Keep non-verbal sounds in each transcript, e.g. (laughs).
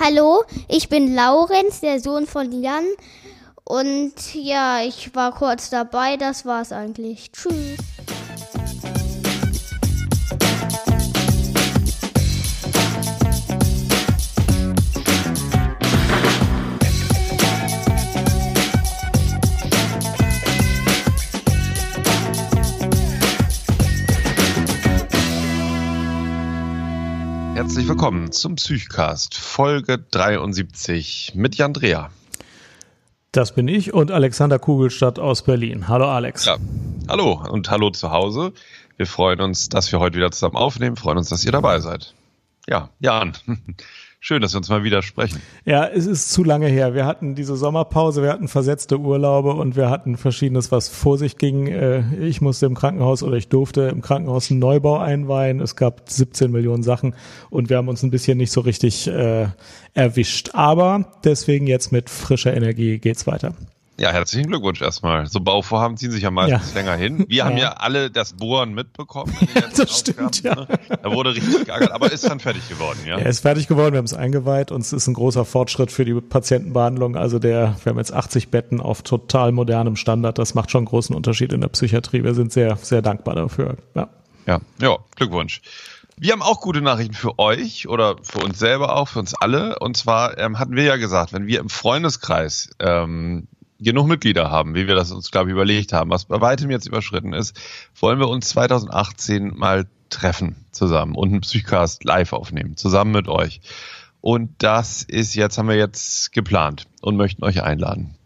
Hallo, ich bin Laurenz, der Sohn von Jan. Und ja, ich war kurz dabei, das war's eigentlich. Tschüss. Willkommen zum Psychcast, Folge 73 mit Jan Dreher. Das bin ich und Alexander Kugelstadt aus Berlin. Hallo Alex. Ja. Hallo und hallo zu Hause. Wir freuen uns, dass wir heute wieder zusammen aufnehmen, freuen uns, dass ihr dabei seid. Ja, Jan. Schön, dass wir uns mal wieder sprechen. Ja, es ist zu lange her. Wir hatten diese Sommerpause, wir hatten versetzte Urlaube und wir hatten verschiedenes, was vor sich ging. Äh, ich musste im Krankenhaus oder ich durfte im Krankenhaus einen Neubau einweihen. Es gab 17 Millionen Sachen und wir haben uns ein bisschen nicht so richtig äh, erwischt. Aber deswegen jetzt mit frischer Energie geht's weiter. Ja, herzlichen Glückwunsch erstmal. So Bauvorhaben ziehen sich ja meistens ja. länger hin. Wir haben ja alle das Bohren mitbekommen. (laughs) das stimmt, ja. Ne? Da wurde richtig geärgert, aber ist dann fertig geworden, ja? Er ist fertig geworden, wir haben es eingeweiht und es ist ein großer Fortschritt für die Patientenbehandlung. Also der, wir haben jetzt 80 Betten auf total modernem Standard. Das macht schon einen großen Unterschied in der Psychiatrie. Wir sind sehr, sehr dankbar dafür. Ja, ja, ja Glückwunsch. Wir haben auch gute Nachrichten für euch oder für uns selber auch, für uns alle. Und zwar ähm, hatten wir ja gesagt, wenn wir im Freundeskreis ähm, genug Mitglieder haben, wie wir das uns, glaube ich, überlegt haben, was bei weitem jetzt überschritten ist, wollen wir uns 2018 mal treffen zusammen und einen Psychcast live aufnehmen, zusammen mit euch. Und das ist jetzt, haben wir jetzt geplant und möchten euch einladen.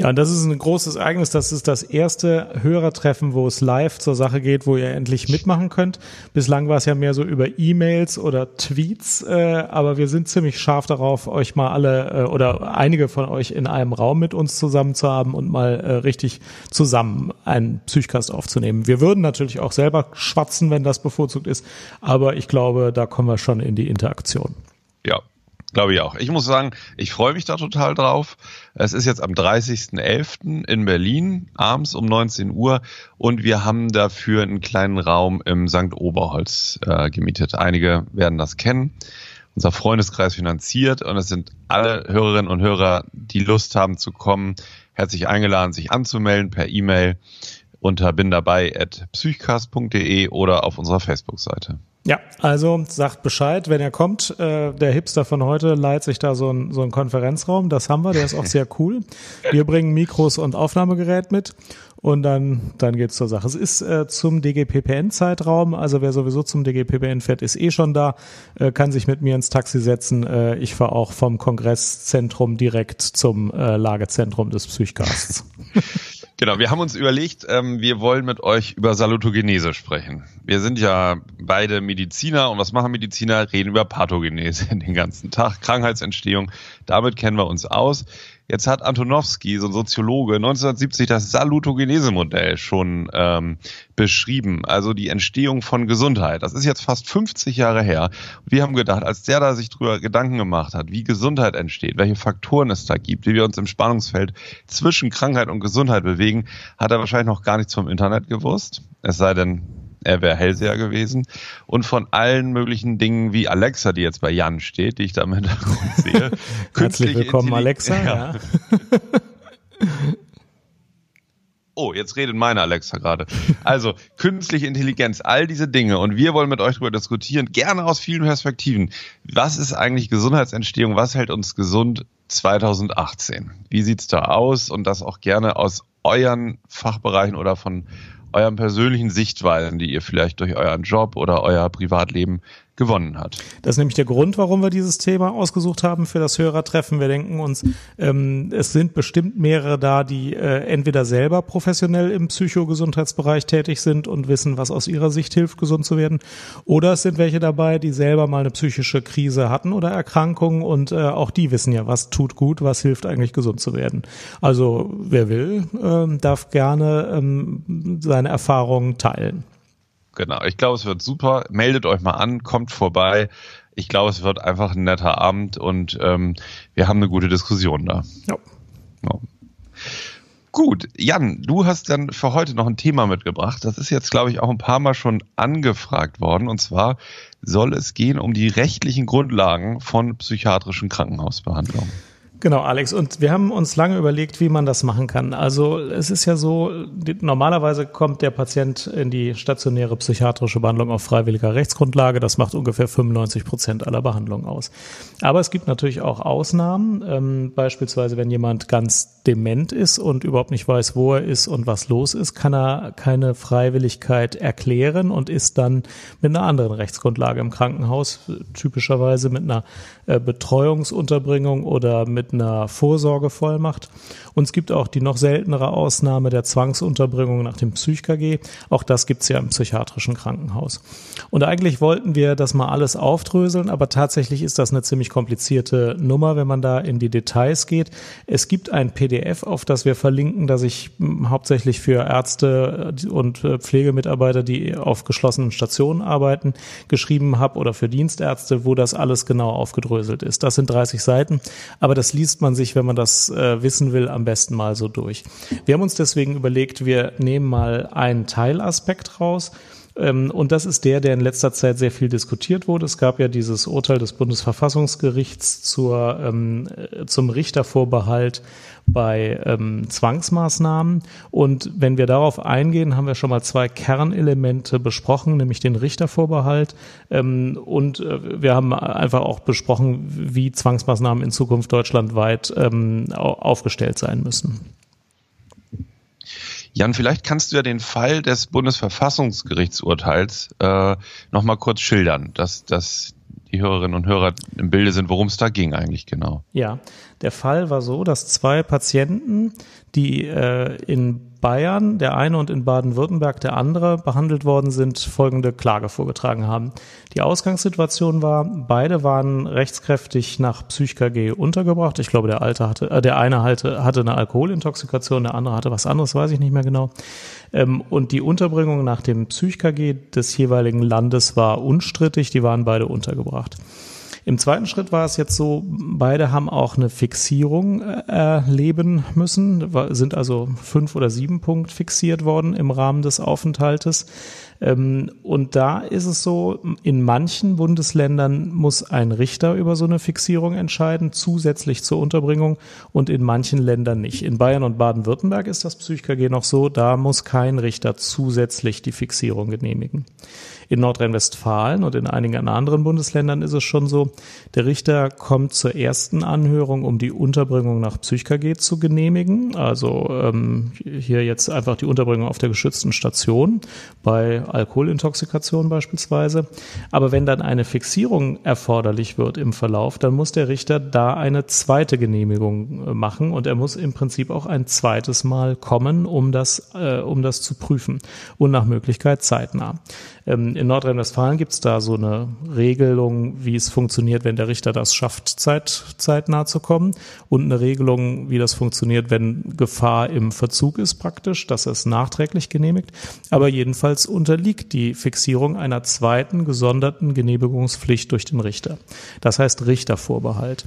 Ja, und das ist ein großes Ereignis. Das ist das erste Hörertreffen, wo es live zur Sache geht, wo ihr endlich mitmachen könnt. Bislang war es ja mehr so über E-Mails oder Tweets, äh, aber wir sind ziemlich scharf darauf, euch mal alle äh, oder einige von euch in einem Raum mit uns zusammen zu haben und mal äh, richtig zusammen einen Psychcast aufzunehmen. Wir würden natürlich auch selber schwatzen, wenn das bevorzugt ist, aber ich glaube, da kommen wir schon in die Interaktion. Glaube ich auch. Ich muss sagen, ich freue mich da total drauf. Es ist jetzt am 30.11. in Berlin, abends um 19 Uhr und wir haben dafür einen kleinen Raum im St. Oberholz äh, gemietet. Einige werden das kennen. Unser Freundeskreis finanziert und es sind alle Hörerinnen und Hörer, die Lust haben zu kommen, herzlich eingeladen, sich anzumelden per E-Mail unter bin dabei at oder auf unserer Facebook-Seite. Ja, also sagt Bescheid, wenn er kommt. Äh, der Hipster von heute leiht sich da so ein so ein Konferenzraum. Das haben wir, der ist auch sehr cool. Wir bringen Mikros und Aufnahmegerät mit und dann, dann geht's zur Sache. Es ist äh, zum DGPPN-Zeitraum, also wer sowieso zum DGPPN fährt, ist eh schon da, äh, kann sich mit mir ins Taxi setzen. Äh, ich fahre auch vom Kongresszentrum direkt zum äh, Lagezentrum des Psychcasts. (laughs) Genau, wir haben uns überlegt, ähm, wir wollen mit euch über Salutogenese sprechen. Wir sind ja beide Mediziner und was machen Mediziner? Reden über Pathogenese (laughs) den ganzen Tag, Krankheitsentstehung. Damit kennen wir uns aus. Jetzt hat Antonowski, so ein Soziologe, 1970 das Salutogenese-Modell schon ähm, beschrieben, also die Entstehung von Gesundheit. Das ist jetzt fast 50 Jahre her. Wir haben gedacht, als der da sich drüber Gedanken gemacht hat, wie Gesundheit entsteht, welche Faktoren es da gibt, wie wir uns im Spannungsfeld zwischen Krankheit und Gesundheit bewegen, hat er wahrscheinlich noch gar nichts vom Internet gewusst. Es sei denn, er wäre Hellseher gewesen. Und von allen möglichen Dingen wie Alexa, die jetzt bei Jan steht, die ich da im Hintergrund (laughs) sehe. Herzlich willkommen, Alexa. Ja. (laughs) Oh, jetzt redet meine Alexa gerade. Also, künstliche Intelligenz, all diese Dinge. Und wir wollen mit euch darüber diskutieren, gerne aus vielen Perspektiven. Was ist eigentlich Gesundheitsentstehung? Was hält uns gesund 2018? Wie sieht's da aus? Und das auch gerne aus euren Fachbereichen oder von euren persönlichen Sichtweisen, die ihr vielleicht durch euren Job oder euer Privatleben gewonnen hat. Das ist nämlich der Grund, warum wir dieses Thema ausgesucht haben für das Hörertreffen. Wir denken uns, ähm, es sind bestimmt mehrere da, die äh, entweder selber professionell im Psychogesundheitsbereich tätig sind und wissen, was aus ihrer Sicht hilft, gesund zu werden. Oder es sind welche dabei, die selber mal eine psychische Krise hatten oder Erkrankung und äh, auch die wissen ja, was tut gut, was hilft eigentlich gesund zu werden. Also wer will, äh, darf gerne ähm, seine Erfahrungen teilen. Genau, ich glaube, es wird super. Meldet euch mal an, kommt vorbei. Ich glaube, es wird einfach ein netter Abend und ähm, wir haben eine gute Diskussion da. Ja. ja. Gut, Jan, du hast dann für heute noch ein Thema mitgebracht. Das ist jetzt, glaube ich, auch ein paar Mal schon angefragt worden. Und zwar soll es gehen um die rechtlichen Grundlagen von psychiatrischen Krankenhausbehandlungen. Genau, Alex. Und wir haben uns lange überlegt, wie man das machen kann. Also es ist ja so, normalerweise kommt der Patient in die stationäre psychiatrische Behandlung auf freiwilliger Rechtsgrundlage. Das macht ungefähr 95 Prozent aller Behandlungen aus. Aber es gibt natürlich auch Ausnahmen. Ähm, beispielsweise, wenn jemand ganz dement ist und überhaupt nicht weiß, wo er ist und was los ist, kann er keine Freiwilligkeit erklären und ist dann mit einer anderen Rechtsgrundlage im Krankenhaus, typischerweise mit einer äh, Betreuungsunterbringung oder mit einer Vorsorgevollmacht. Und es gibt auch die noch seltenere Ausnahme der Zwangsunterbringung nach dem PsychKG. Auch das gibt es ja im psychiatrischen Krankenhaus. Und eigentlich wollten wir das mal alles aufdröseln, aber tatsächlich ist das eine ziemlich komplizierte Nummer, wenn man da in die Details geht. Es gibt ein PDF, auf das wir verlinken, das ich hm, hauptsächlich für Ärzte und äh, Pflegemitarbeiter, die auf geschlossenen Stationen arbeiten, geschrieben habe oder für Dienstärzte, wo das alles genau aufgedröselt ist. Das sind 30 Seiten, aber das liest man sich, wenn man das äh, wissen will, am besten mal so durch. Wir haben uns deswegen überlegt, wir nehmen mal einen Teilaspekt raus. Ähm, und das ist der, der in letzter Zeit sehr viel diskutiert wurde. Es gab ja dieses Urteil des Bundesverfassungsgerichts zur, ähm, äh, zum Richtervorbehalt bei ähm, Zwangsmaßnahmen. Und wenn wir darauf eingehen, haben wir schon mal zwei Kernelemente besprochen, nämlich den Richtervorbehalt. Ähm, und äh, wir haben einfach auch besprochen, wie Zwangsmaßnahmen in Zukunft deutschlandweit ähm, aufgestellt sein müssen. Jan, vielleicht kannst du ja den Fall des Bundesverfassungsgerichtsurteils äh, nochmal kurz schildern, dass, dass die Hörerinnen und Hörer im Bilde sind, worum es da ging eigentlich genau. Ja, der Fall war so, dass zwei Patienten, die äh, in Bayern, der eine und in Baden-Württemberg der andere behandelt worden sind, folgende Klage vorgetragen haben. Die Ausgangssituation war, beide waren rechtskräftig nach PsychKG untergebracht. Ich glaube, der alte hatte, äh, der eine hatte, hatte eine Alkoholintoxikation, der andere hatte was anderes, weiß ich nicht mehr genau. Ähm, und die Unterbringung nach dem PsychKG des jeweiligen Landes war unstrittig, die waren beide untergebracht. Im zweiten Schritt war es jetzt so, beide haben auch eine Fixierung äh, erleben müssen, sind also fünf oder sieben Punkt fixiert worden im Rahmen des Aufenthaltes. Ähm, und da ist es so, in manchen Bundesländern muss ein Richter über so eine Fixierung entscheiden, zusätzlich zur Unterbringung und in manchen Ländern nicht. In Bayern und Baden-Württemberg ist das PsychKG noch so, da muss kein Richter zusätzlich die Fixierung genehmigen. In Nordrhein-Westfalen und in einigen anderen Bundesländern ist es schon so, der Richter kommt zur ersten Anhörung, um die Unterbringung nach PsychKG zu genehmigen. Also ähm, hier jetzt einfach die Unterbringung auf der geschützten Station bei Alkoholintoxikation beispielsweise. Aber wenn dann eine Fixierung erforderlich wird im Verlauf, dann muss der Richter da eine zweite Genehmigung äh, machen und er muss im Prinzip auch ein zweites Mal kommen, um das, äh, um das zu prüfen und nach Möglichkeit zeitnah. Ähm, in Nordrhein-Westfalen gibt es da so eine Regelung, wie es funktioniert, wenn der Richter das schafft, zeit, zeitnah zu kommen und eine Regelung, wie das funktioniert, wenn Gefahr im Verzug ist praktisch, dass es nachträglich genehmigt. Aber jedenfalls unterliegt die Fixierung einer zweiten gesonderten Genehmigungspflicht durch den Richter. Das heißt Richtervorbehalt.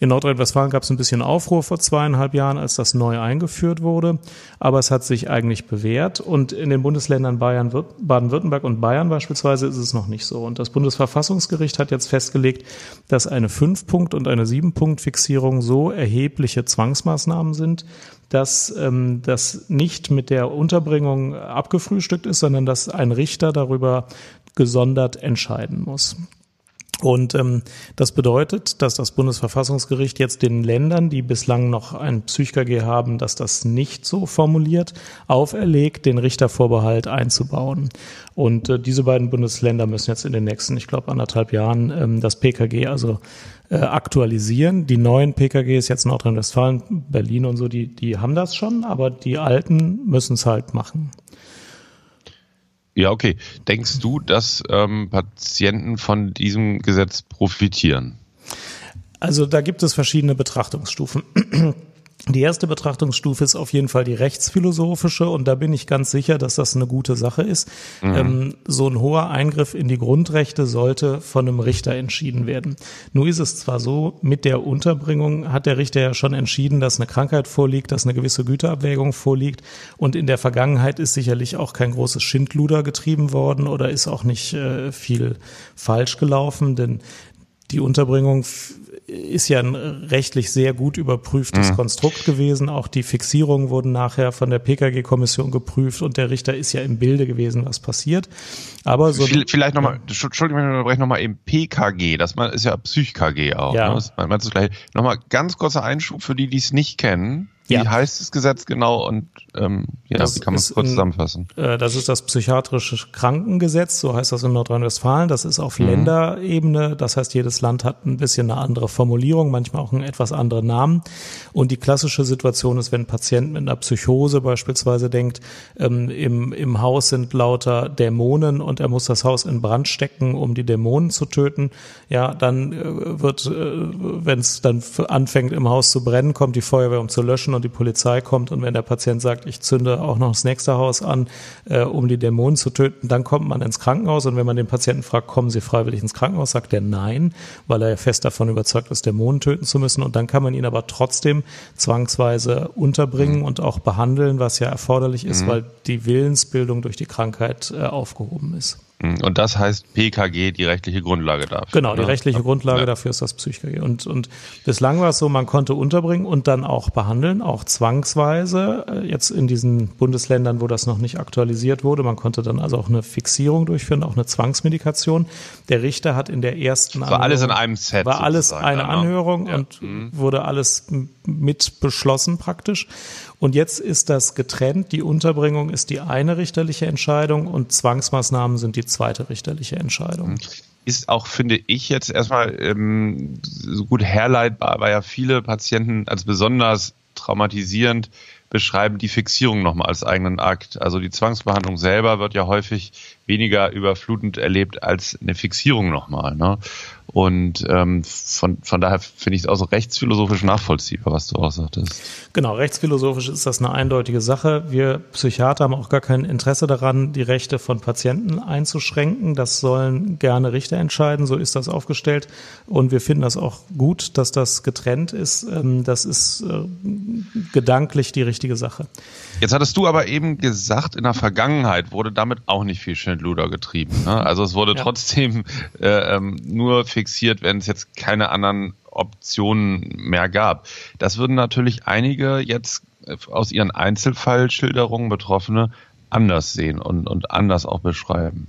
In Nordrhein-Westfalen gab es ein bisschen Aufruhr vor zweieinhalb Jahren, als das neu eingeführt wurde, aber es hat sich eigentlich bewährt und in den Bundesländern Bayern, Baden-Württemberg und Bayern beispielsweise ist es noch nicht so. Und das Bundesverfassungsgericht hat jetzt festgelegt, dass eine Fünf-Punkt- und eine Sieben-Punkt-Fixierung so erhebliche Zwangsmaßnahmen sind, dass ähm, das nicht mit der Unterbringung abgefrühstückt ist, sondern dass ein Richter darüber gesondert entscheiden muss. Und ähm, das bedeutet, dass das Bundesverfassungsgericht jetzt den Ländern, die bislang noch ein PsychKG haben, dass das nicht so formuliert, auferlegt, den Richtervorbehalt einzubauen. Und äh, diese beiden Bundesländer müssen jetzt in den nächsten, ich glaube, anderthalb Jahren ähm, das PKG also äh, aktualisieren. Die neuen PKGs, jetzt Nordrhein-Westfalen, Berlin und so, die, die haben das schon, aber die alten müssen es halt machen. Ja, okay. Denkst du, dass ähm, Patienten von diesem Gesetz profitieren? Also da gibt es verschiedene Betrachtungsstufen. Die erste Betrachtungsstufe ist auf jeden Fall die rechtsphilosophische und da bin ich ganz sicher, dass das eine gute Sache ist. Mhm. Ähm, so ein hoher Eingriff in die Grundrechte sollte von einem Richter entschieden werden. Nur ist es zwar so, mit der Unterbringung hat der Richter ja schon entschieden, dass eine Krankheit vorliegt, dass eine gewisse Güterabwägung vorliegt und in der Vergangenheit ist sicherlich auch kein großes Schindluder getrieben worden oder ist auch nicht äh, viel falsch gelaufen, denn die Unterbringung ist ja ein rechtlich sehr gut überprüftes mhm. Konstrukt gewesen. Auch die Fixierungen wurden nachher von der PKG-Kommission geprüft und der Richter ist ja im Bilde gewesen, was passiert. Aber so vielleicht nochmal, Entschuldigung, ich unterbreche nochmal im PKG, das ist ja Psych-KG auch. Ja. Ne? Man, man gleich. Nochmal ganz kurzer Einschub für die, die es nicht kennen. Wie ja. heißt das Gesetz genau und ähm, ja, das wie kann man es kurz zusammenfassen? Äh, das ist das psychiatrische Krankengesetz, so heißt das in Nordrhein-Westfalen. Das ist auf mhm. Länderebene, das heißt, jedes Land hat ein bisschen eine andere Formulierung, manchmal auch einen etwas anderen Namen. Und die klassische Situation ist, wenn ein Patient mit einer Psychose beispielsweise denkt, ähm, im, im Haus sind lauter Dämonen und er muss das Haus in Brand stecken, um die Dämonen zu töten, ja, dann äh, wird, äh, wenn es dann anfängt im Haus zu brennen, kommt die Feuerwehr, um zu löschen und die Polizei kommt und wenn der Patient sagt, ich zünde auch noch das nächste Haus an, äh, um die Dämonen zu töten, dann kommt man ins Krankenhaus und wenn man den Patienten fragt, kommen Sie freiwillig ins Krankenhaus, sagt er nein, weil er ja fest davon überzeugt ist, Dämonen töten zu müssen und dann kann man ihn aber trotzdem zwangsweise unterbringen mhm. und auch behandeln, was ja erforderlich ist, mhm. weil die Willensbildung durch die Krankheit äh, aufgehoben ist. Mhm. Und das heißt PKG, die rechtliche Grundlage dafür. Genau, die ne? rechtliche Grundlage ja. dafür ist das PsychKG. Und, und bislang war es so, man konnte unterbringen und dann auch behandeln, auch zwangsweise, äh, jetzt in diesen Bundesländern, wo das noch nicht aktualisiert wurde. Man konnte dann also auch eine Fixierung durchführen, auch eine Zwangsmedikation. Der Richter hat in der ersten war Anhörung, alles in einem Set. War alles eine ne? Anhörung ja. und mhm. wurde alles mit beschlossen praktisch. Und jetzt ist das getrennt. Die Unterbringung ist die eine richterliche Entscheidung und Zwangsmaßnahmen sind die zweite richterliche Entscheidung. Mhm. Ist auch, finde ich, jetzt erstmal ähm, so gut herleitbar, weil ja viele Patienten als besonders traumatisierend beschreiben die Fixierung nochmal als eigenen Akt. Also die Zwangsbehandlung selber wird ja häufig weniger überflutend erlebt als eine Fixierung nochmal. Ne? Und ähm, von, von daher finde ich es auch so rechtsphilosophisch nachvollziehbar, was du auch sagtest. Genau, rechtsphilosophisch ist das eine eindeutige Sache. Wir Psychiater haben auch gar kein Interesse daran, die Rechte von Patienten einzuschränken. Das sollen gerne Richter entscheiden, so ist das aufgestellt. Und wir finden das auch gut, dass das getrennt ist. Ähm, das ist äh, gedanklich die richtige Sache. Jetzt hattest du aber eben gesagt, in der Vergangenheit wurde damit auch nicht viel Schindluder getrieben. Ne? Also es wurde ja. trotzdem äh, ähm, nur fixiert, wenn es jetzt keine anderen Optionen mehr gab. Das würden natürlich einige jetzt äh, aus ihren Einzelfallschilderungen Betroffene anders sehen und, und anders auch beschreiben.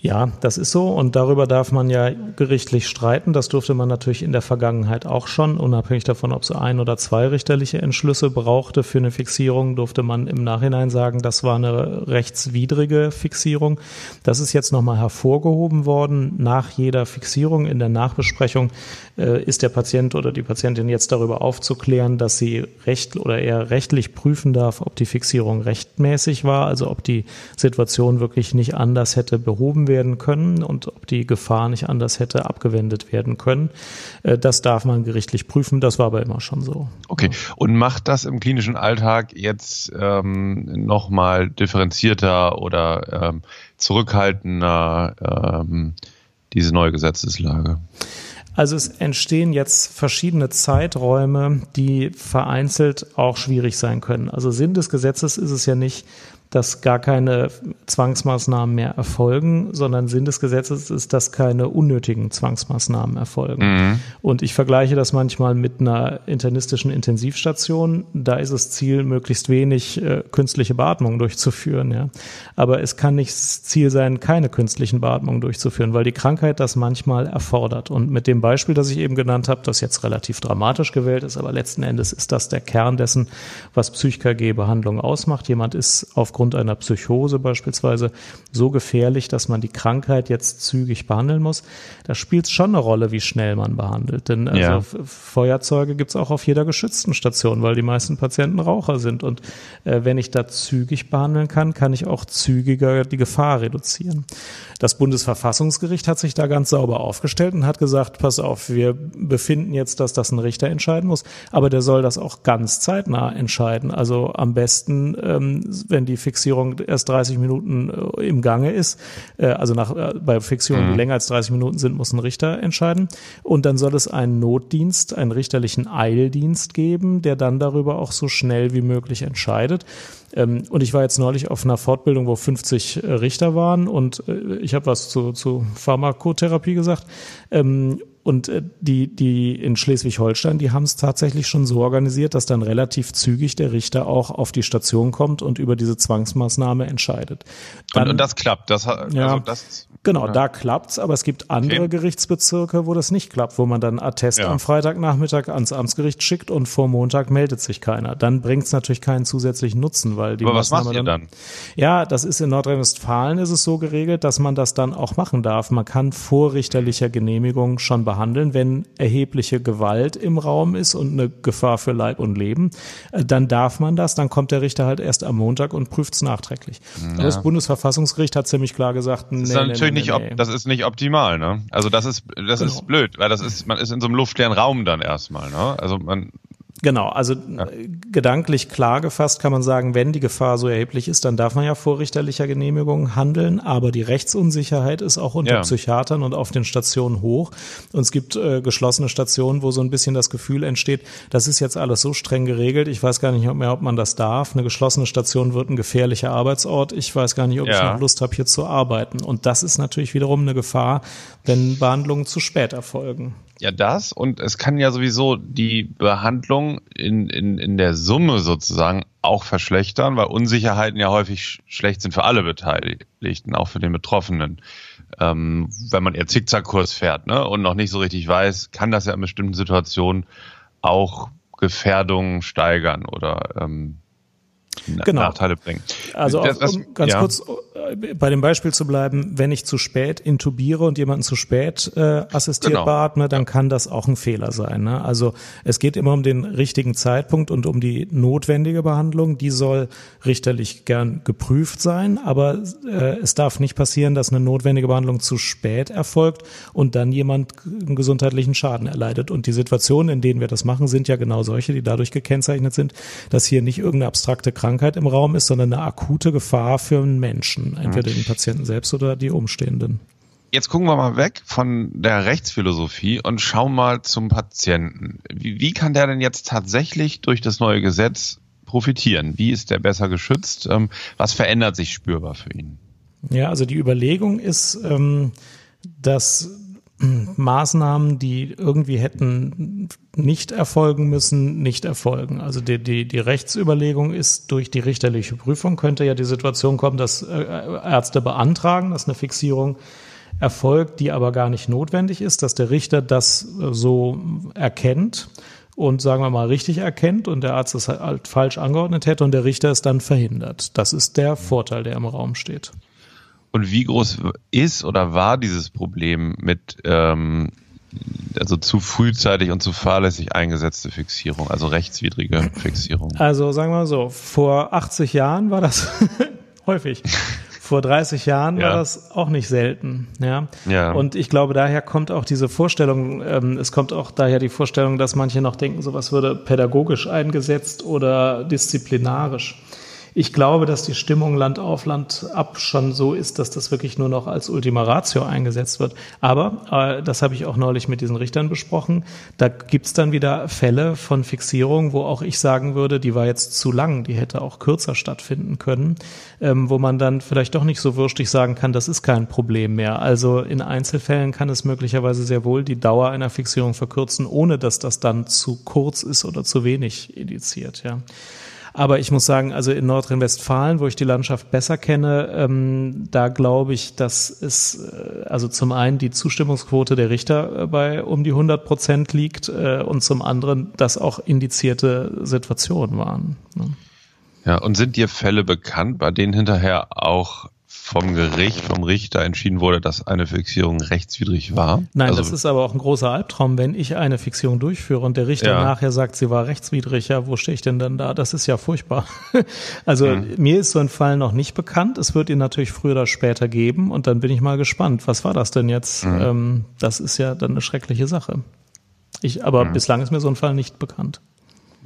Ja, das ist so und darüber darf man ja gerichtlich streiten. Das durfte man natürlich in der Vergangenheit auch schon. Unabhängig davon, ob es ein oder zwei richterliche Entschlüsse brauchte für eine Fixierung, durfte man im Nachhinein sagen, das war eine rechtswidrige Fixierung. Das ist jetzt nochmal hervorgehoben worden. Nach jeder Fixierung in der Nachbesprechung äh, ist der Patient oder die Patientin jetzt darüber aufzuklären, dass sie recht oder eher rechtlich prüfen darf, ob die Fixierung rechtmäßig war, also ob die Situation wirklich nicht anders hätte behoben werden können und ob die Gefahr nicht anders hätte abgewendet werden können. Äh, das darf man gerichtlich prüfen. Das war aber immer schon so. Okay. Und macht das im klinischen Alltag jetzt ähm, nochmal differenzierter oder ähm, zurückhaltender ähm, diese neue Gesetzeslage? Also es entstehen jetzt verschiedene Zeiträume, die vereinzelt auch schwierig sein können. Also Sinn des Gesetzes ist es ja nicht, dass gar keine Zwangsmaßnahmen mehr erfolgen, sondern Sinn des Gesetzes ist, dass keine unnötigen Zwangsmaßnahmen erfolgen. Mhm. Und ich vergleiche das manchmal mit einer internistischen Intensivstation. Da ist es Ziel, möglichst wenig äh, künstliche Beatmung durchzuführen. Ja. Aber es kann nicht Ziel sein, keine künstlichen Beatmungen durchzuführen, weil die Krankheit das manchmal erfordert. Und mit dem Beispiel, das ich eben genannt habe, das jetzt relativ dramatisch gewählt ist, aber letzten Endes ist das der Kern dessen, was Psych-KG-Behandlung ausmacht. Jemand ist auf aufgrund einer Psychose beispielsweise so gefährlich, dass man die Krankheit jetzt zügig behandeln muss. Da spielt es schon eine Rolle, wie schnell man behandelt. Denn also ja. Feuerzeuge gibt es auch auf jeder geschützten Station, weil die meisten Patienten Raucher sind. Und äh, wenn ich da zügig behandeln kann, kann ich auch zügiger die Gefahr reduzieren. Das Bundesverfassungsgericht hat sich da ganz sauber aufgestellt und hat gesagt, pass auf, wir befinden jetzt, dass das ein Richter entscheiden muss, aber der soll das auch ganz zeitnah entscheiden. Also am besten, ähm, wenn die Fixierung erst 30 Minuten äh, im Gange ist, äh, also nach, äh, bei Fixierungen, mhm. die länger als 30 Minuten sind, muss ein Richter entscheiden. Und dann soll es einen Notdienst, einen richterlichen Eildienst geben, der dann darüber auch so schnell wie möglich entscheidet. Ähm, und ich war jetzt neulich auf einer Fortbildung, wo 50 äh, Richter waren und ich habe was zu, zu Pharmakotherapie gesagt. Und äh, die, die in Schleswig-Holstein, die haben es tatsächlich schon so organisiert, dass dann relativ zügig der Richter auch auf die Station kommt und über diese Zwangsmaßnahme entscheidet. Dann, und, und das klappt. Das, also ja, das, genau, ja. da klappt's, aber es gibt andere okay. Gerichtsbezirke, wo das nicht klappt, wo man dann Attest ja. am Freitagnachmittag ans Amtsgericht schickt und vor Montag meldet sich keiner. Dann bringt's natürlich keinen zusätzlichen Nutzen, weil die aber was macht ihr dann, dann? Ja, das ist in Nordrhein-Westfalen ist es so geregelt, dass man das dann auch machen darf. Man kann vor richterlicher Genehmigung schon behandeln behandeln, wenn erhebliche Gewalt im Raum ist und eine Gefahr für Leib und Leben. Äh, dann darf man das, dann kommt der Richter halt erst am Montag und prüft es nachträglich. Ja. Das Bundesverfassungsgericht hat ziemlich klar gesagt, nee, das ist nee, natürlich nee, nicht, nee. das ist nicht optimal, ne? Also das ist, das genau. ist blöd, weil das ist, man ist in so einem luftleeren Raum dann erstmal, ne? Also man, Genau, also ja. gedanklich klar gefasst kann man sagen, wenn die Gefahr so erheblich ist, dann darf man ja vor richterlicher Genehmigung handeln, aber die Rechtsunsicherheit ist auch unter ja. Psychiatern und auf den Stationen hoch. Und es gibt äh, geschlossene Stationen, wo so ein bisschen das Gefühl entsteht, das ist jetzt alles so streng geregelt, ich weiß gar nicht mehr, ob man das darf. Eine geschlossene Station wird ein gefährlicher Arbeitsort, ich weiß gar nicht, ob ja. ich noch Lust habe, hier zu arbeiten. Und das ist natürlich wiederum eine Gefahr, wenn Behandlungen zu spät erfolgen. Ja, das und es kann ja sowieso die Behandlung in, in, in der Summe sozusagen auch verschlechtern, weil Unsicherheiten ja häufig schlecht sind für alle Beteiligten, auch für den Betroffenen. Ähm, wenn man eher Zickzackkurs fährt ne, und noch nicht so richtig weiß, kann das ja in bestimmten Situationen auch Gefährdungen steigern oder ähm, genau. Nachteile bringen. Also auch, um ganz ja. kurz äh, bei dem Beispiel zu bleiben, wenn ich zu spät intubiere und jemanden zu spät äh, assistiert genau. beatme, dann kann das auch ein Fehler sein. Ne? Also es geht immer um den richtigen Zeitpunkt und um die notwendige Behandlung. Die soll richterlich gern geprüft sein, aber äh, es darf nicht passieren, dass eine notwendige Behandlung zu spät erfolgt und dann jemand einen gesundheitlichen Schaden erleidet. Und die Situationen, in denen wir das machen, sind ja genau solche, die dadurch gekennzeichnet sind, dass hier nicht irgendeine abstrakte Krankheit im Raum ist, sondern eine akute Gefahr für einen Menschen entweder den Patienten selbst oder die Umstehenden. Jetzt gucken wir mal weg von der Rechtsphilosophie und schauen mal zum Patienten. Wie, wie kann der denn jetzt tatsächlich durch das neue Gesetz profitieren? Wie ist der besser geschützt? Ähm, was verändert sich spürbar für ihn? Ja, also die Überlegung ist, ähm, dass Maßnahmen, die irgendwie hätten nicht erfolgen müssen, nicht erfolgen. Also die, die, die Rechtsüberlegung ist, durch die richterliche Prüfung könnte ja die Situation kommen, dass äh, Ärzte beantragen, dass eine Fixierung erfolgt, die aber gar nicht notwendig ist, dass der Richter das äh, so erkennt und sagen wir mal richtig erkennt und der Arzt es halt falsch angeordnet hätte und der Richter es dann verhindert. Das ist der Vorteil, der im Raum steht. Und wie groß ist oder war dieses Problem mit ähm, also zu frühzeitig und zu fahrlässig eingesetzte Fixierung, also rechtswidrige Fixierung? Also sagen wir mal so, vor 80 Jahren war das (laughs) häufig. Vor 30 Jahren ja. war das auch nicht selten, ja? ja. Und ich glaube, daher kommt auch diese Vorstellung, ähm, es kommt auch daher die Vorstellung, dass manche noch denken, sowas würde pädagogisch eingesetzt oder disziplinarisch. Ich glaube, dass die Stimmung Land auf Land ab schon so ist, dass das wirklich nur noch als Ultima Ratio eingesetzt wird. Aber, äh, das habe ich auch neulich mit diesen Richtern besprochen, da gibt's dann wieder Fälle von Fixierung, wo auch ich sagen würde, die war jetzt zu lang, die hätte auch kürzer stattfinden können, ähm, wo man dann vielleicht doch nicht so würstig sagen kann, das ist kein Problem mehr. Also in Einzelfällen kann es möglicherweise sehr wohl die Dauer einer Fixierung verkürzen, ohne dass das dann zu kurz ist oder zu wenig indiziert, ja. Aber ich muss sagen, also in Nordrhein-Westfalen, wo ich die Landschaft besser kenne, ähm, da glaube ich, dass es äh, also zum einen die Zustimmungsquote der Richter äh, bei um die 100 Prozent liegt äh, und zum anderen, dass auch indizierte Situationen waren. Ne? Ja, und sind dir Fälle bekannt, bei denen hinterher auch vom Gericht, vom Richter entschieden wurde, dass eine Fixierung rechtswidrig war? Nein, also, das ist aber auch ein großer Albtraum, wenn ich eine Fixierung durchführe und der Richter ja. nachher sagt, sie war rechtswidrig. Ja, wo stehe ich denn dann da? Das ist ja furchtbar. (laughs) also mhm. mir ist so ein Fall noch nicht bekannt. Es wird ihn natürlich früher oder später geben und dann bin ich mal gespannt. Was war das denn jetzt? Mhm. Ähm, das ist ja dann eine schreckliche Sache. Ich, aber mhm. bislang ist mir so ein Fall nicht bekannt.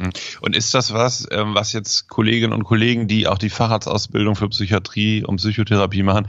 Hm. Und ist das was, ähm, was jetzt Kolleginnen und Kollegen, die auch die Facharztausbildung für Psychiatrie und Psychotherapie machen,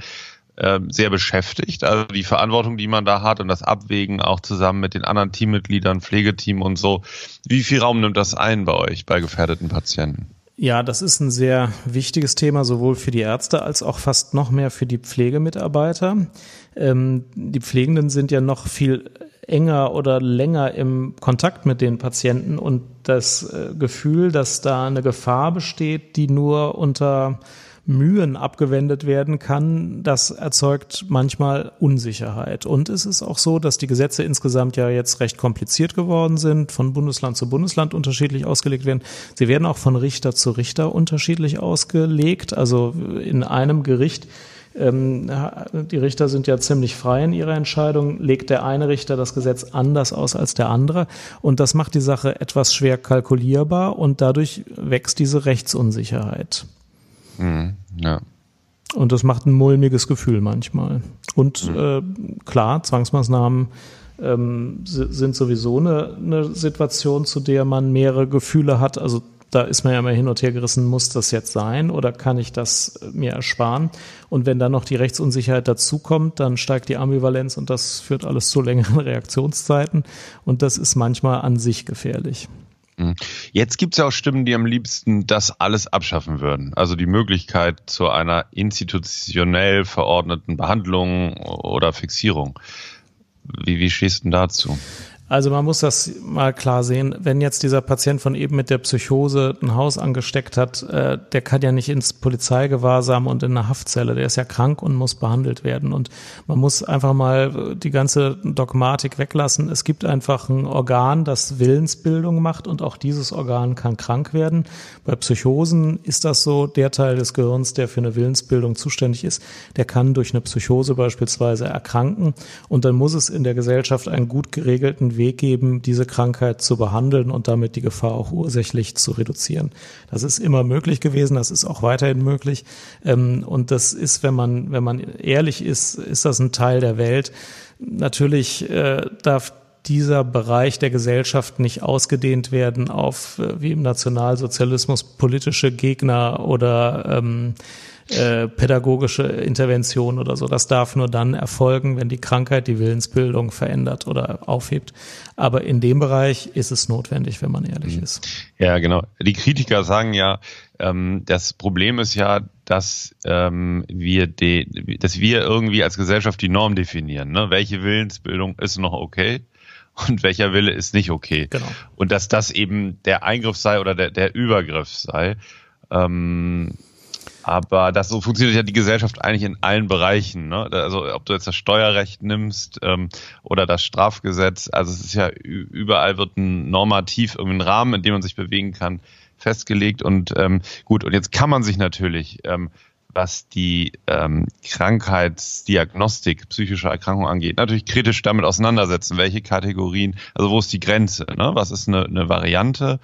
ähm, sehr beschäftigt? Also die Verantwortung, die man da hat und das Abwägen auch zusammen mit den anderen Teammitgliedern, Pflegeteam und so. Wie viel Raum nimmt das ein bei euch, bei gefährdeten Patienten? Ja, das ist ein sehr wichtiges Thema, sowohl für die Ärzte als auch fast noch mehr für die Pflegemitarbeiter. Ähm, die Pflegenden sind ja noch viel enger oder länger im Kontakt mit den Patienten und das äh, Gefühl, dass da eine Gefahr besteht, die nur unter Mühen abgewendet werden kann, das erzeugt manchmal Unsicherheit. Und es ist auch so, dass die Gesetze insgesamt ja jetzt recht kompliziert geworden sind, von Bundesland zu Bundesland unterschiedlich ausgelegt werden. Sie werden auch von Richter zu Richter unterschiedlich ausgelegt. Also in einem Gericht ähm, die Richter sind ja ziemlich frei in ihrer Entscheidung. Legt der eine Richter das Gesetz anders aus als der andere. Und das macht die Sache etwas schwer kalkulierbar und dadurch wächst diese Rechtsunsicherheit. Mhm, ja. Und das macht ein mulmiges Gefühl manchmal. Und mhm. äh, klar, Zwangsmaßnahmen ähm, sind sowieso eine, eine Situation, zu der man mehrere Gefühle hat. Also da ist man ja immer hin und her gerissen, muss das jetzt sein oder kann ich das mir ersparen? Und wenn dann noch die Rechtsunsicherheit dazukommt, dann steigt die Ambivalenz und das führt alles zu längeren (laughs) Reaktionszeiten und das ist manchmal an sich gefährlich. Mhm. Jetzt gibt es ja auch Stimmen, die am liebsten das alles abschaffen würden. Also die Möglichkeit zu einer institutionell verordneten Behandlung oder Fixierung. Wie, wie stehst du dazu? Also man muss das mal klar sehen. Wenn jetzt dieser Patient von eben mit der Psychose ein Haus angesteckt hat, äh, der kann ja nicht ins Polizeigewahrsam und in eine Haftzelle. Der ist ja krank und muss behandelt werden. Und man muss einfach mal die ganze Dogmatik weglassen. Es gibt einfach ein Organ, das Willensbildung macht und auch dieses Organ kann krank werden. Bei Psychosen ist das so. Der Teil des Gehirns, der für eine Willensbildung zuständig ist, der kann durch eine Psychose beispielsweise erkranken. Und dann muss es in der Gesellschaft einen gut geregelten Weg Weg geben, diese Krankheit zu behandeln und damit die Gefahr auch ursächlich zu reduzieren. Das ist immer möglich gewesen, das ist auch weiterhin möglich. Ähm, und das ist, wenn man, wenn man ehrlich ist, ist das ein Teil der Welt. Natürlich äh, darf dieser Bereich der Gesellschaft nicht ausgedehnt werden auf, äh, wie im Nationalsozialismus, politische Gegner oder ähm, äh, pädagogische Intervention oder so. Das darf nur dann erfolgen, wenn die Krankheit die Willensbildung verändert oder aufhebt. Aber in dem Bereich ist es notwendig, wenn man ehrlich mhm. ist. Ja, genau. Die Kritiker sagen ja, ähm, das Problem ist ja, dass ähm, wir die, dass wir irgendwie als Gesellschaft die Norm definieren. Ne? Welche Willensbildung ist noch okay? und welcher Wille ist nicht okay. Genau. Und dass das eben der Eingriff sei oder der, der Übergriff sei. Ähm, aber das so funktioniert ja die Gesellschaft eigentlich in allen Bereichen. Ne? Also ob du jetzt das Steuerrecht nimmst ähm, oder das Strafgesetz, also es ist ja überall wird ein normativ irgendein Rahmen, in dem man sich bewegen kann, festgelegt. Und ähm, gut, und jetzt kann man sich natürlich, ähm, was die ähm, Krankheitsdiagnostik psychischer Erkrankung angeht, natürlich kritisch damit auseinandersetzen, welche Kategorien, also wo ist die Grenze, ne? was ist eine, eine Variante,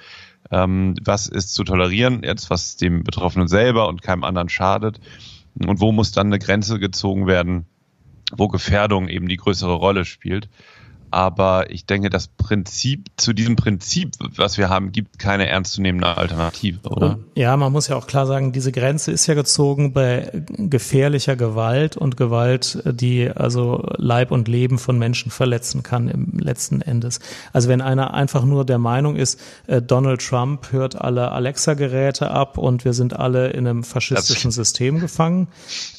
ähm, was ist zu tolerieren, jetzt was dem Betroffenen selber und keinem anderen schadet und wo muss dann eine Grenze gezogen werden, wo Gefährdung eben die größere Rolle spielt. Aber ich denke, das Prinzip, zu diesem Prinzip, was wir haben, gibt keine ernstzunehmende Alternative, oder? Ja, man muss ja auch klar sagen, diese Grenze ist ja gezogen bei gefährlicher Gewalt und Gewalt, die also Leib und Leben von Menschen verletzen kann im letzten Endes. Also wenn einer einfach nur der Meinung ist, äh, Donald Trump hört alle Alexa-Geräte ab und wir sind alle in einem faschistischen das System gefangen,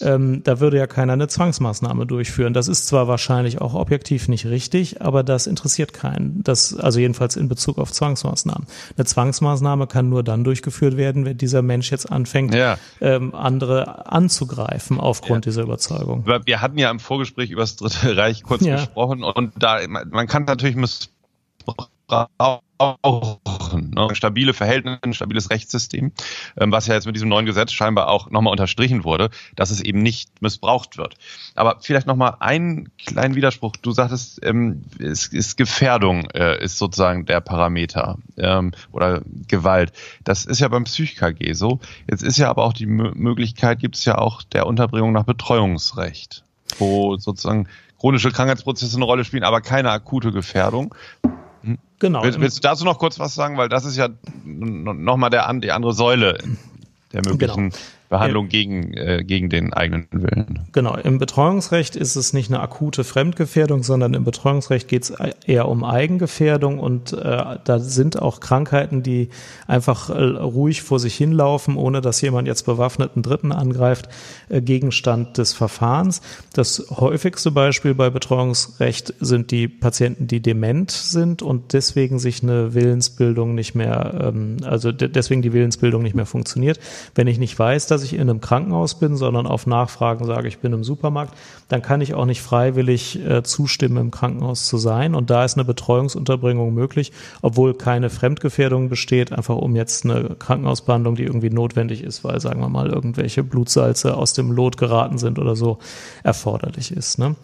ähm, da würde ja keiner eine Zwangsmaßnahme durchführen. Das ist zwar wahrscheinlich auch objektiv nicht richtig, aber das interessiert keinen. Das, also jedenfalls in Bezug auf Zwangsmaßnahmen. Eine Zwangsmaßnahme kann nur dann durchgeführt werden, wenn dieser Mensch jetzt anfängt, ja. ähm, andere anzugreifen aufgrund ja. dieser Überzeugung. Wir hatten ja im Vorgespräch über das Dritte Reich kurz ja. gesprochen und da, man kann natürlich Missbrauch missbrauchen. Ne? Stabile Verhältnisse, ein stabiles Rechtssystem, ähm, was ja jetzt mit diesem neuen Gesetz scheinbar auch nochmal unterstrichen wurde, dass es eben nicht missbraucht wird. Aber vielleicht nochmal einen kleinen Widerspruch. Du sagtest, ähm, es ist Gefährdung äh, ist sozusagen der Parameter ähm, oder Gewalt. Das ist ja beim Psych-KG so. Jetzt ist ja aber auch die M Möglichkeit, gibt es ja auch der Unterbringung nach Betreuungsrecht, wo sozusagen chronische Krankheitsprozesse eine Rolle spielen, aber keine akute Gefährdung. Genau. Willst, willst, du dazu noch kurz was sagen? Weil das ist ja nochmal die andere Säule der möglichen genau. Behandlung gegen, äh, gegen den eigenen Willen. Genau, im Betreuungsrecht ist es nicht eine akute Fremdgefährdung, sondern im Betreuungsrecht geht es eher um Eigengefährdung und äh, da sind auch Krankheiten, die einfach äh, ruhig vor sich hinlaufen, ohne dass jemand jetzt bewaffneten Dritten angreift, äh, Gegenstand des Verfahrens. Das häufigste Beispiel bei Betreuungsrecht sind die Patienten, die dement sind und deswegen sich eine Willensbildung nicht mehr, ähm, also deswegen die Willensbildung nicht mehr funktioniert. Wenn ich nicht weiß, dass dass ich in einem Krankenhaus bin, sondern auf Nachfragen sage, ich bin im Supermarkt, dann kann ich auch nicht freiwillig äh, zustimmen, im Krankenhaus zu sein. Und da ist eine Betreuungsunterbringung möglich, obwohl keine Fremdgefährdung besteht, einfach um jetzt eine Krankenhausbehandlung, die irgendwie notwendig ist, weil, sagen wir mal, irgendwelche Blutsalze aus dem Lot geraten sind oder so, erforderlich ist. Ne?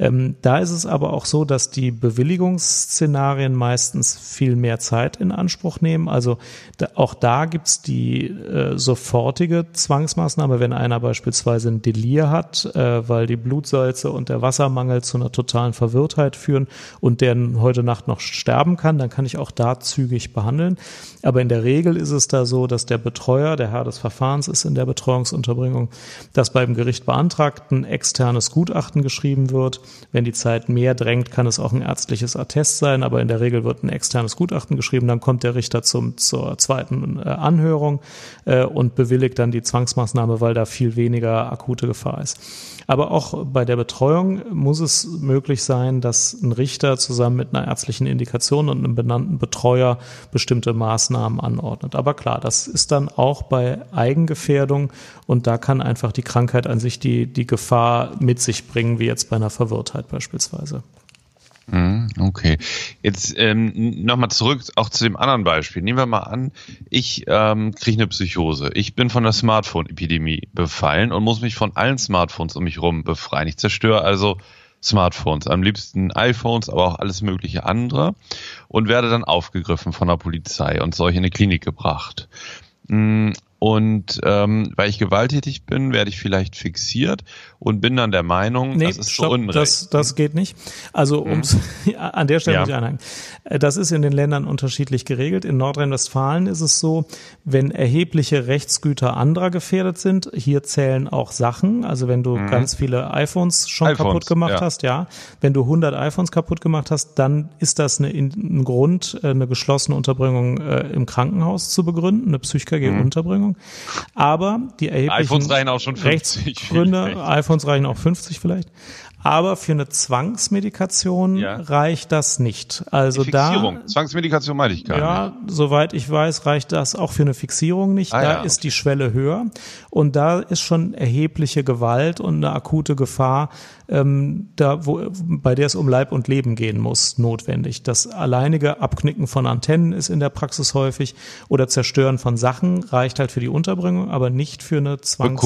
Ähm, da ist es aber auch so, dass die Bewilligungsszenarien meistens viel mehr Zeit in Anspruch nehmen. Also da, auch da gibt's die äh, sofortige Zwang Zwangsmaßnahme, wenn einer beispielsweise ein Delir hat, äh, weil die Blutsalze und der Wassermangel zu einer totalen Verwirrtheit führen und der heute Nacht noch sterben kann, dann kann ich auch da zügig behandeln. Aber in der Regel ist es da so, dass der Betreuer, der Herr des Verfahrens ist in der Betreuungsunterbringung, dass beim Gericht beantragt ein externes Gutachten geschrieben wird. Wenn die Zeit mehr drängt, kann es auch ein ärztliches Attest sein, aber in der Regel wird ein externes Gutachten geschrieben. Dann kommt der Richter zum, zur zweiten äh, Anhörung äh, und bewilligt dann die Zwangs Zwangsmaßnahme, weil da viel weniger akute Gefahr ist. Aber auch bei der Betreuung muss es möglich sein, dass ein Richter zusammen mit einer ärztlichen Indikation und einem benannten Betreuer bestimmte Maßnahmen anordnet. Aber klar, das ist dann auch bei Eigengefährdung und da kann einfach die Krankheit an sich die, die Gefahr mit sich bringen, wie jetzt bei einer Verwirrtheit beispielsweise. Mhm, okay. Jetzt ähm, nochmal zurück auch zu dem anderen Beispiel. Nehmen wir mal an, ich ähm, kriege eine Psychose. Ich bin von der Smartphone-Epidemie befallen und muss mich von allen Smartphones um mich herum befreien. Ich zerstöre also Smartphones, am liebsten iPhones, aber auch alles mögliche andere und werde dann aufgegriffen von der Polizei und solch in eine Klinik gebracht. Und ähm, weil ich gewalttätig bin, werde ich vielleicht fixiert und bin dann der Meinung, nee, das ist stopp, so Unrecht. Das, das geht nicht. Also mhm. ums, (laughs) an der Stelle ja. muss ich einhaken. Äh, das ist in den Ländern unterschiedlich geregelt. In Nordrhein-Westfalen ist es so, wenn erhebliche Rechtsgüter anderer gefährdet sind, hier zählen auch Sachen. Also wenn du mhm. ganz viele iPhones schon iPhones, kaputt gemacht ja. hast, ja. Wenn du 100 iPhones kaputt gemacht hast, dann ist das eine, ein Grund, äh, eine geschlossene Unterbringung äh, im Krankenhaus zu begründen, eine Psych-KG-Unterbringung. Ahnung. Aber die erheblichen iPhones reichen auch schon 50. Rechtsgründe, iPhones reichen auch 50 vielleicht. Aber für eine Zwangsmedikation ja. reicht das nicht. Also Fixierung. da Zwangsmedikation meine ich gar ja, nicht. Ja, soweit ich weiß, reicht das auch für eine Fixierung nicht. Ah, da ja, ist okay. die Schwelle höher und da ist schon erhebliche Gewalt und eine akute Gefahr, ähm, da wo, bei der es um Leib und Leben gehen muss, notwendig. Das alleinige Abknicken von Antennen ist in der Praxis häufig oder Zerstören von Sachen reicht halt für die Unterbringung, aber nicht für eine Zwangs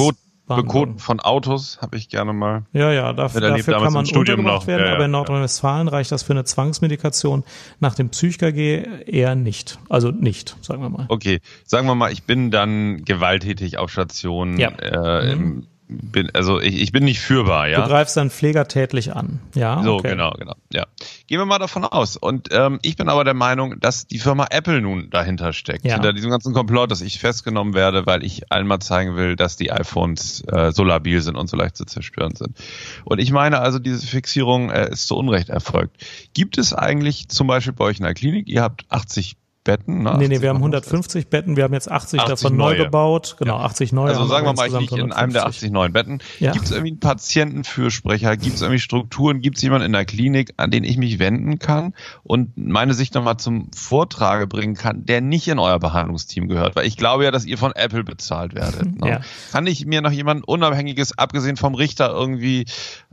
Bekoten von Autos habe ich gerne mal. Ja, ja, dafür, dafür kann man untergebracht werden, ja, ja, aber in Nordrhein-Westfalen ja. reicht das für eine Zwangsmedikation nach dem PsychKG eher nicht. Also nicht, sagen wir mal. Okay, sagen wir mal, ich bin dann gewalttätig auf Station äh, mhm. im bin, also ich, ich bin nicht führbar, ja. Du greifst dann pflegertätlich an, ja. So, okay. genau, genau, ja. Gehen wir mal davon aus. Und ähm, ich bin aber der Meinung, dass die Firma Apple nun dahinter steckt, ja. hinter diesem ganzen Komplott, dass ich festgenommen werde, weil ich allen mal zeigen will, dass die iPhones äh, so labil sind und so leicht zu zerstören sind. Und ich meine also, diese Fixierung äh, ist zu Unrecht erfolgt. Gibt es eigentlich zum Beispiel bei euch in der Klinik, ihr habt 80 Betten. Ne? Nee, nee, wir haben 150 Betten, wir haben jetzt 80, 80 davon neue. neu gebaut. Genau, ja. 80 neue. Also sagen wir mal, ich liege in einem der 80 neuen Betten. Ja. Gibt es irgendwie einen Patientenfürsprecher? Gibt es irgendwie Strukturen? Gibt es jemanden in der Klinik, an den ich mich wenden kann und meine Sicht nochmal zum Vortrage bringen kann, der nicht in euer Behandlungsteam gehört? Weil ich glaube ja, dass ihr von Apple bezahlt werdet. Ne? (laughs) Ja. Kann ich mir noch jemand Unabhängiges, abgesehen vom Richter, irgendwie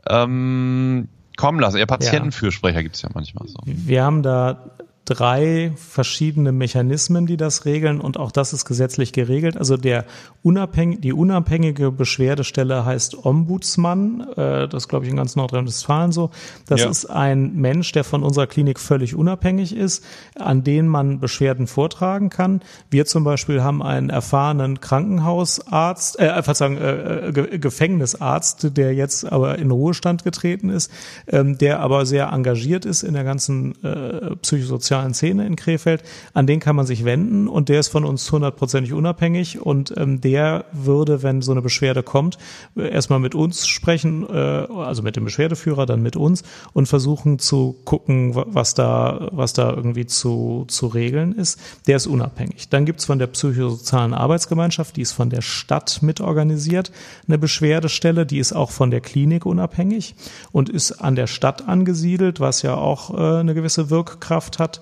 ähm, kommen lassen? Ja, Patientenfürsprecher ja. gibt es ja manchmal so. Wir haben da drei verschiedene Mechanismen, die das regeln und auch das ist gesetzlich geregelt. Also der unabhängig, die unabhängige Beschwerdestelle heißt Ombudsmann. Äh, das glaube ich in ganz Nordrhein-Westfalen so. Das ja. ist ein Mensch, der von unserer Klinik völlig unabhängig ist, an den man Beschwerden vortragen kann. Wir zum Beispiel haben einen erfahrenen Krankenhausarzt, äh, Verzeihung, äh, äh Gefängnisarzt, der jetzt aber in Ruhestand getreten ist, ähm, der aber sehr engagiert ist in der ganzen äh, psychosozialen sozialen Szene in Krefeld, an den kann man sich wenden und der ist von uns hundertprozentig unabhängig und ähm, der würde, wenn so eine Beschwerde kommt, erstmal mit uns sprechen, äh, also mit dem Beschwerdeführer, dann mit uns und versuchen zu gucken, was da, was da irgendwie zu, zu regeln ist. Der ist unabhängig. Dann gibt's von der psychosozialen Arbeitsgemeinschaft, die ist von der Stadt mitorganisiert, eine Beschwerdestelle, die ist auch von der Klinik unabhängig und ist an der Stadt angesiedelt, was ja auch äh, eine gewisse Wirkkraft hat.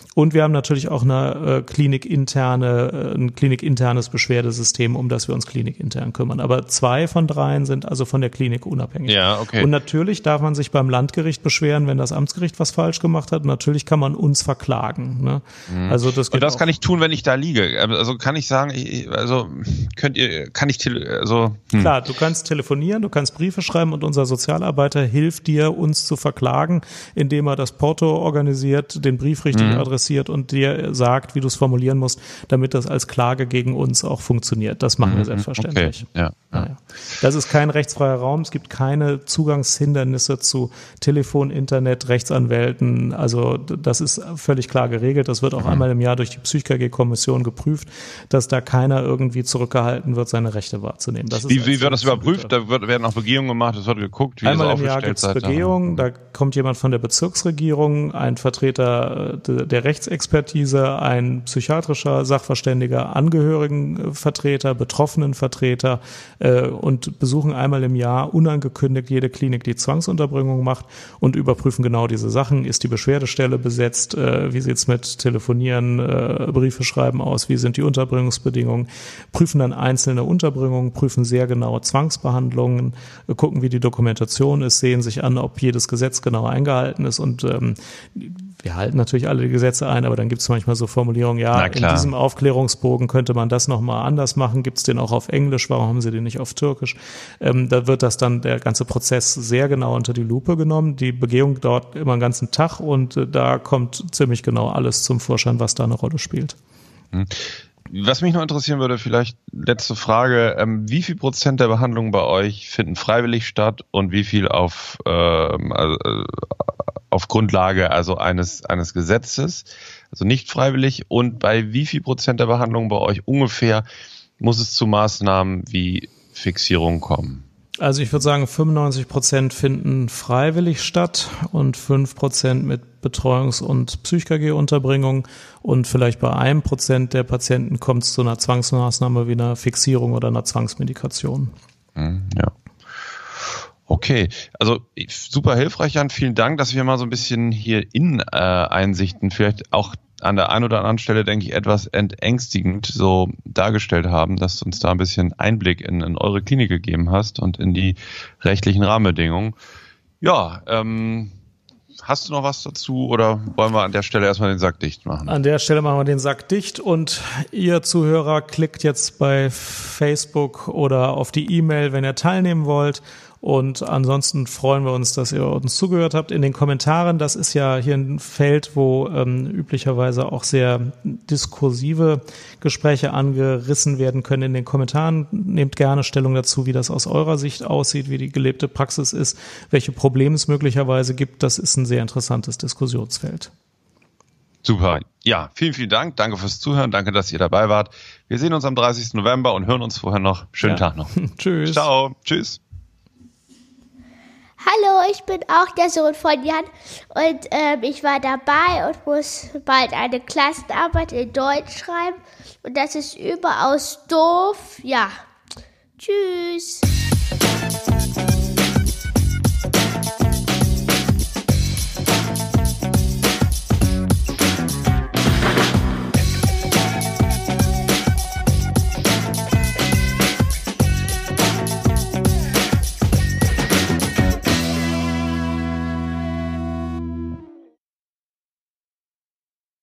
Und wir haben natürlich auch eine äh, klinikinterne, äh, ein klinikinternes Beschwerdesystem, um das wir uns klinikintern kümmern. Aber zwei von dreien sind also von der Klinik unabhängig. Ja, okay. Und natürlich darf man sich beim Landgericht beschweren, wenn das Amtsgericht was falsch gemacht hat. Und natürlich kann man uns verklagen. Ne? Mhm. Also das. Und das kann ich tun, wenn ich da liege. Also kann ich sagen, also könnt ihr, kann ich, also hm. klar, du kannst telefonieren, du kannst Briefe schreiben und unser Sozialarbeiter hilft dir, uns zu verklagen, indem er das Porto organisiert, den Brief richtig mhm. adressiert adressiert und dir sagt, wie du es formulieren musst, damit das als Klage gegen uns auch funktioniert. Das machen wir mhm, selbstverständlich. Okay. Ja, ja. Das ist kein rechtsfreier Raum. Es gibt keine Zugangshindernisse zu Telefon, Internet, Rechtsanwälten. Also das ist völlig klar geregelt. Das wird auch mhm. einmal im Jahr durch die PsychKG-Kommission geprüft, dass da keiner irgendwie zurückgehalten wird, seine Rechte wahrzunehmen. wie, wie wird das überprüft? Da wird, werden auch Begehungen gemacht, es wird geguckt, wie einmal im Jahr gibt es Begehungen. Da kommt jemand von der Bezirksregierung, ein Vertreter äh, der Rechtsexpertise, ein psychiatrischer Sachverständiger, Angehörigenvertreter, Betroffenenvertreter äh, und besuchen einmal im Jahr unangekündigt jede Klinik, die Zwangsunterbringung macht und überprüfen genau diese Sachen. Ist die Beschwerdestelle besetzt? Äh, wie sieht's mit Telefonieren, äh, Briefe schreiben aus? Wie sind die Unterbringungsbedingungen? Prüfen dann einzelne Unterbringungen, prüfen sehr genau Zwangsbehandlungen, gucken, wie die Dokumentation ist, sehen sich an, ob jedes Gesetz genau eingehalten ist und ähm, wir halten natürlich alle die Gesetze ein, aber dann gibt es manchmal so Formulierungen, ja, in diesem Aufklärungsbogen könnte man das nochmal anders machen, gibt es den auch auf Englisch, warum haben sie den nicht auf Türkisch? Ähm, da wird das dann, der ganze Prozess sehr genau unter die Lupe genommen. Die Begehung dauert immer einen ganzen Tag und äh, da kommt ziemlich genau alles zum Vorschein, was da eine Rolle spielt. Hm. Was mich noch interessieren würde, vielleicht letzte Frage, ähm, wie viel Prozent der Behandlungen bei euch finden freiwillig statt und wie viel auf, ähm, also, äh, auf Grundlage also eines, eines Gesetzes, also nicht freiwillig und bei wie viel Prozent der Behandlungen bei euch ungefähr muss es zu Maßnahmen wie Fixierung kommen? Also ich würde sagen, 95 Prozent finden freiwillig statt und 5 Prozent mit Betreuungs- und Psych-KG-Unterbringung und vielleicht bei einem Prozent der Patienten kommt es zu einer Zwangsmaßnahme wie einer Fixierung oder einer Zwangsmedikation. Hm, ja. Okay, also super hilfreich, Jan. Vielen Dank, dass wir mal so ein bisschen hier In-Einsichten äh, vielleicht auch an der einen oder anderen Stelle, denke ich, etwas entängstigend so dargestellt haben, dass du uns da ein bisschen Einblick in, in eure Klinik gegeben hast und in die rechtlichen Rahmenbedingungen. Ja, ähm, Hast du noch was dazu oder wollen wir an der Stelle erstmal den Sack dicht machen? An der Stelle machen wir den Sack dicht und ihr Zuhörer klickt jetzt bei Facebook oder auf die E-Mail, wenn ihr teilnehmen wollt und ansonsten freuen wir uns, dass ihr uns zugehört habt. In den Kommentaren, das ist ja hier ein Feld, wo ähm, üblicherweise auch sehr diskursive Gespräche angerissen werden können. In den Kommentaren nehmt gerne Stellung dazu, wie das aus eurer Sicht aussieht, wie die gelebte Praxis ist, welche Probleme es möglicherweise gibt. Das ist ein sehr interessantes Diskussionsfeld. Super. Ja, vielen, vielen Dank. Danke fürs Zuhören. Danke, dass ihr dabei wart. Wir sehen uns am 30. November und hören uns vorher noch. Schönen ja. Tag noch. (laughs) Tschüss. Ciao. Tschüss. Hallo, ich bin auch der Sohn von Jan und ähm, ich war dabei und muss bald eine Klassenarbeit in Deutsch schreiben und das ist überaus doof. Ja, tschüss.